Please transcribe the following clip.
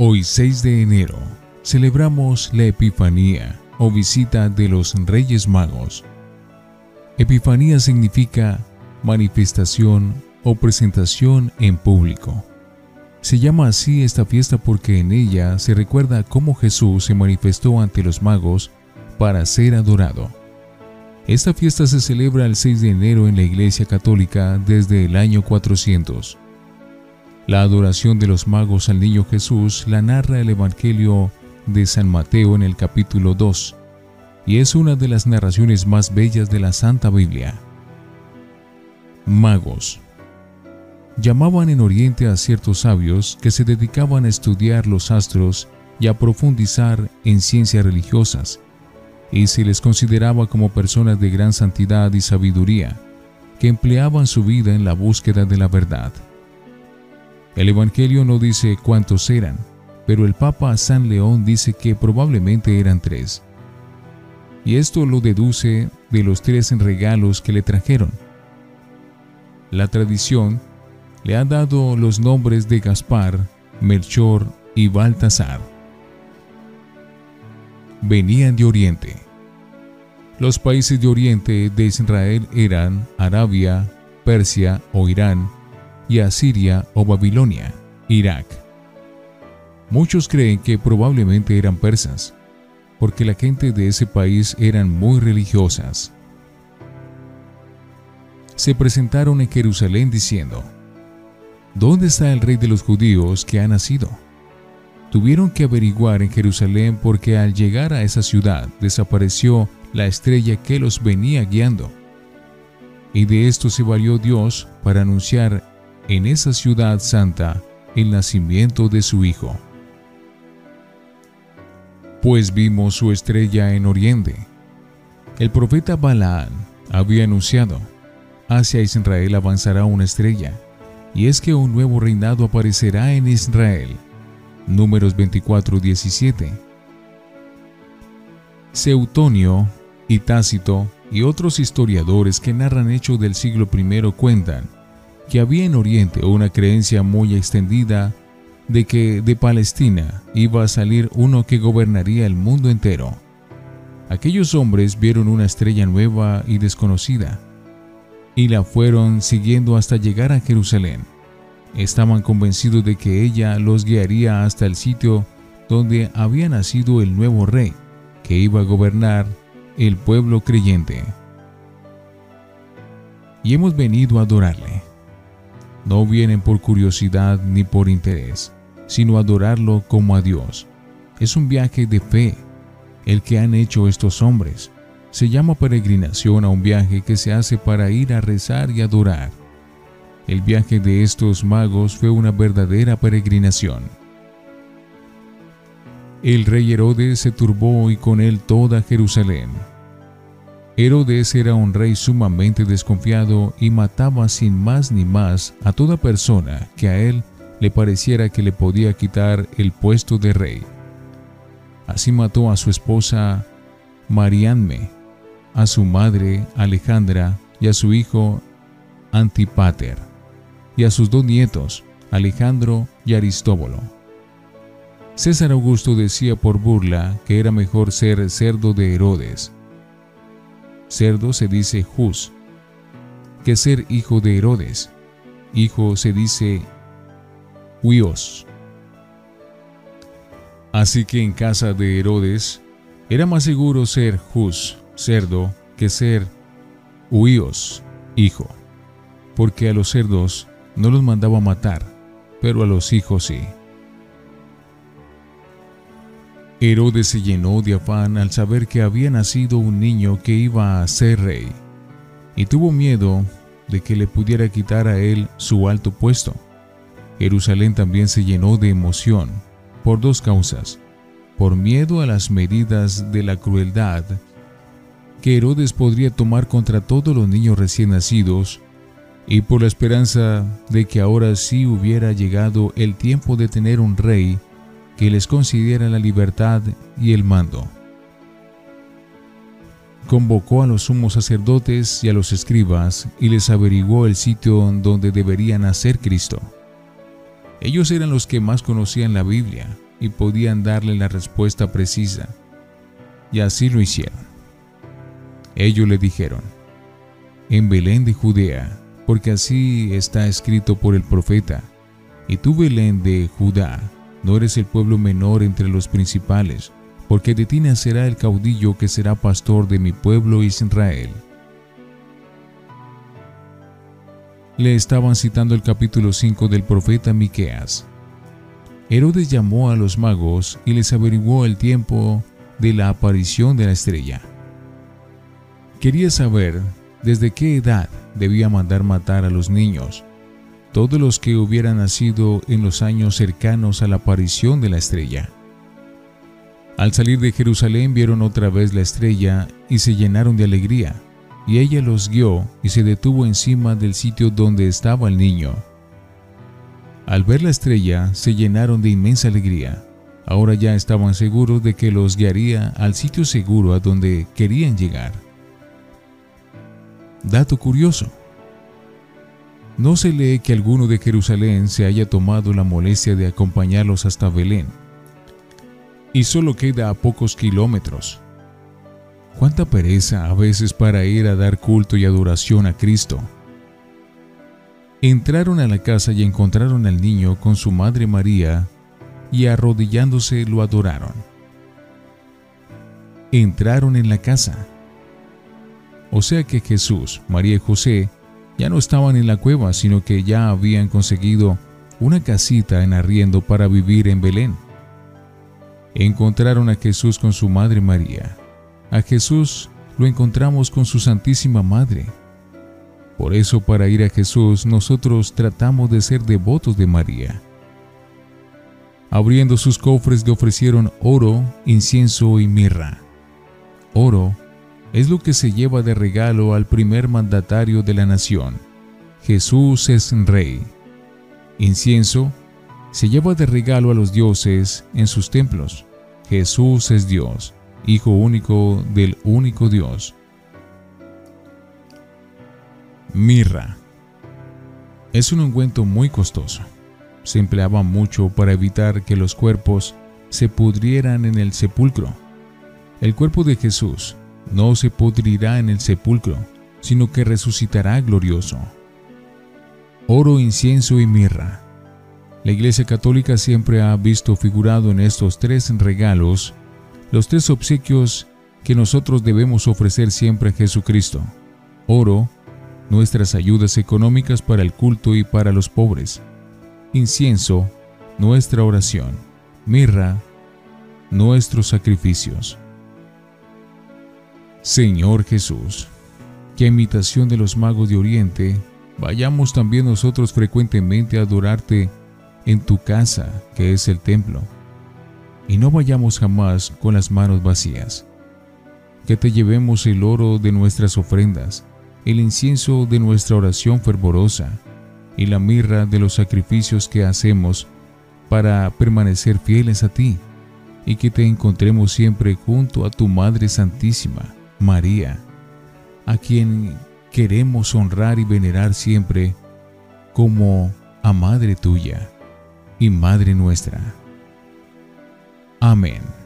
Hoy 6 de enero celebramos la Epifanía o visita de los Reyes Magos. Epifanía significa manifestación o presentación en público. Se llama así esta fiesta porque en ella se recuerda cómo Jesús se manifestó ante los magos para ser adorado. Esta fiesta se celebra el 6 de enero en la Iglesia Católica desde el año 400. La adoración de los magos al niño Jesús la narra el Evangelio de San Mateo en el capítulo 2, y es una de las narraciones más bellas de la Santa Biblia. Magos. Llamaban en Oriente a ciertos sabios que se dedicaban a estudiar los astros y a profundizar en ciencias religiosas, y se les consideraba como personas de gran santidad y sabiduría, que empleaban su vida en la búsqueda de la verdad. El Evangelio no dice cuántos eran, pero el Papa San León dice que probablemente eran tres. Y esto lo deduce de los tres regalos que le trajeron. La tradición le ha dado los nombres de Gaspar, Melchor y Baltasar. Venían de Oriente. Los países de Oriente de Israel eran Arabia, Persia o Irán, y Asiria o Babilonia, Irak. Muchos creen que probablemente eran persas, porque la gente de ese país eran muy religiosas. Se presentaron en Jerusalén diciendo, ¿Dónde está el rey de los judíos que ha nacido? Tuvieron que averiguar en Jerusalén porque al llegar a esa ciudad desapareció la estrella que los venía guiando. Y de esto se valió Dios para anunciar en esa ciudad santa el nacimiento de su Hijo. Pues vimos su estrella en Oriente. El profeta Balaán había anunciado, hacia Israel avanzará una estrella, y es que un nuevo reinado aparecerá en Israel. Números 24-17. Seutonio y Tácito y otros historiadores que narran hechos del siglo I cuentan que había en Oriente una creencia muy extendida de que de Palestina iba a salir uno que gobernaría el mundo entero. Aquellos hombres vieron una estrella nueva y desconocida, y la fueron siguiendo hasta llegar a Jerusalén. Estaban convencidos de que ella los guiaría hasta el sitio donde había nacido el nuevo rey, que iba a gobernar el pueblo creyente. Y hemos venido a adorarle no vienen por curiosidad ni por interés, sino adorarlo como a Dios. Es un viaje de fe el que han hecho estos hombres. Se llama peregrinación a un viaje que se hace para ir a rezar y adorar. El viaje de estos magos fue una verdadera peregrinación. El rey Herodes se turbó y con él toda Jerusalén. Herodes era un rey sumamente desconfiado y mataba sin más ni más a toda persona que a él le pareciera que le podía quitar el puesto de rey. Así mató a su esposa Marianme, a su madre Alejandra y a su hijo Antipater, y a sus dos nietos, Alejandro y Aristóbulo. César Augusto decía por burla que era mejor ser cerdo de Herodes Cerdo se dice Jus, que ser hijo de Herodes. Hijo se dice Huios. Así que en casa de Herodes era más seguro ser Jus, cerdo, que ser Huios, hijo, porque a los cerdos no los mandaba matar, pero a los hijos sí. Herodes se llenó de afán al saber que había nacido un niño que iba a ser rey, y tuvo miedo de que le pudiera quitar a él su alto puesto. Jerusalén también se llenó de emoción, por dos causas, por miedo a las medidas de la crueldad que Herodes podría tomar contra todos los niños recién nacidos, y por la esperanza de que ahora sí hubiera llegado el tiempo de tener un rey que les concediera la libertad y el mando. Convocó a los sumos sacerdotes y a los escribas y les averiguó el sitio donde debería nacer Cristo. Ellos eran los que más conocían la Biblia y podían darle la respuesta precisa. Y así lo hicieron. Ellos le dijeron, en Belén de Judea, porque así está escrito por el profeta, y tú Belén de Judá, no eres el pueblo menor entre los principales, porque de ti nacerá el caudillo que será pastor de mi pueblo Israel. Le estaban citando el capítulo 5 del profeta Miqueas. Herodes llamó a los magos y les averiguó el tiempo de la aparición de la estrella. Quería saber desde qué edad debía mandar matar a los niños, todos los que hubieran nacido en los años cercanos a la aparición de la estrella. Al salir de Jerusalén vieron otra vez la estrella y se llenaron de alegría, y ella los guió y se detuvo encima del sitio donde estaba el niño. Al ver la estrella se llenaron de inmensa alegría. Ahora ya estaban seguros de que los guiaría al sitio seguro a donde querían llegar. Dato curioso. No se lee que alguno de Jerusalén se haya tomado la molestia de acompañarlos hasta Belén. Y solo queda a pocos kilómetros. Cuánta pereza a veces para ir a dar culto y adoración a Cristo. Entraron a la casa y encontraron al niño con su madre María y arrodillándose lo adoraron. Entraron en la casa. O sea que Jesús, María y José ya no estaban en la cueva, sino que ya habían conseguido una casita en arriendo para vivir en Belén. Encontraron a Jesús con su madre María. A Jesús lo encontramos con su Santísima Madre. Por eso para ir a Jesús nosotros tratamos de ser devotos de María. Abriendo sus cofres le ofrecieron oro, incienso y mirra. Oro es lo que se lleva de regalo al primer mandatario de la nación. Jesús es rey. Incienso se lleva de regalo a los dioses en sus templos. Jesús es Dios, Hijo único del único Dios. Mirra. Es un ungüento muy costoso. Se empleaba mucho para evitar que los cuerpos se pudrieran en el sepulcro. El cuerpo de Jesús no se pudrirá en el sepulcro, sino que resucitará glorioso. Oro, incienso y mirra. La Iglesia Católica siempre ha visto figurado en estos tres regalos los tres obsequios que nosotros debemos ofrecer siempre a Jesucristo. Oro, nuestras ayudas económicas para el culto y para los pobres. Incienso, nuestra oración. Mirra, nuestros sacrificios. Señor Jesús, que a imitación de los magos de Oriente, vayamos también nosotros frecuentemente a adorarte en tu casa, que es el templo, y no vayamos jamás con las manos vacías. Que te llevemos el oro de nuestras ofrendas, el incienso de nuestra oración fervorosa y la mirra de los sacrificios que hacemos para permanecer fieles a ti, y que te encontremos siempre junto a tu Madre Santísima, María, a quien queremos honrar y venerar siempre como a Madre tuya y Madre nuestra. Amén.